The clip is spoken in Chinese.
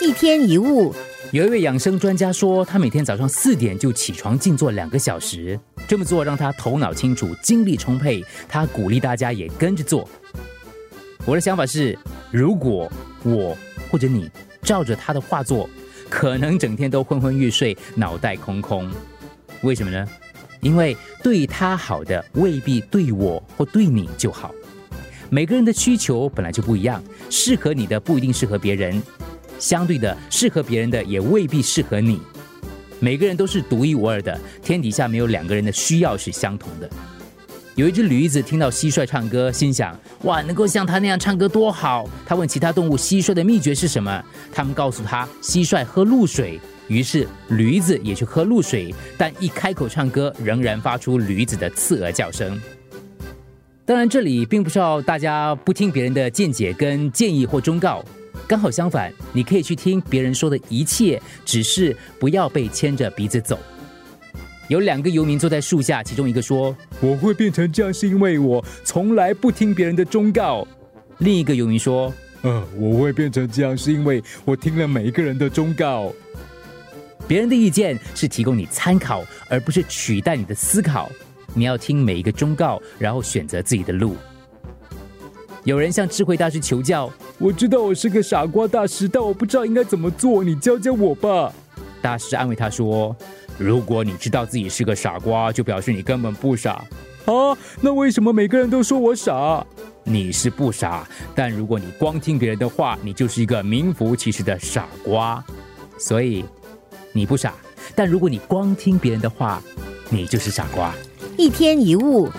一天一物，有一位养生专家说，他每天早上四点就起床静坐两个小时，这么做让他头脑清楚、精力充沛。他鼓励大家也跟着做。我的想法是，如果我或者你照着他的画作，可能整天都昏昏欲睡、脑袋空空。为什么呢？因为对他好的未必对我或对你就好。每个人的需求本来就不一样，适合你的不一定适合别人。相对的，适合别人的也未必适合你。每个人都是独一无二的，天底下没有两个人的需要是相同的。有一只驴子听到蟋蟀唱歌，心想：哇，能够像它那样唱歌多好！他问其他动物蟋蟀的秘诀是什么，他们告诉他，蟋蟀喝露水。于是驴子也去喝露水，但一开口唱歌，仍然发出驴子的刺耳叫声。当然，这里并不是要大家不听别人的见解跟建议或忠告。刚好相反，你可以去听别人说的一切，只是不要被牵着鼻子走。有两个游民坐在树下，其中一个说：“我会变成这样，是因为我从来不听别人的忠告。”另一个游民说：“呃，我会变成这样，是因为我听了每一个人的忠告。”别人的意见是提供你参考，而不是取代你的思考。你要听每一个忠告，然后选择自己的路。有人向智慧大师求教：“我知道我是个傻瓜大师，但我不知道应该怎么做，你教教我吧。”大师安慰他说：“如果你知道自己是个傻瓜，就表示你根本不傻啊。那为什么每个人都说我傻？你是不傻，但如果你光听别人的话，你就是一个名副其实的傻瓜。所以你不傻，但如果你光听别人的话，你就是傻瓜。”一天一物。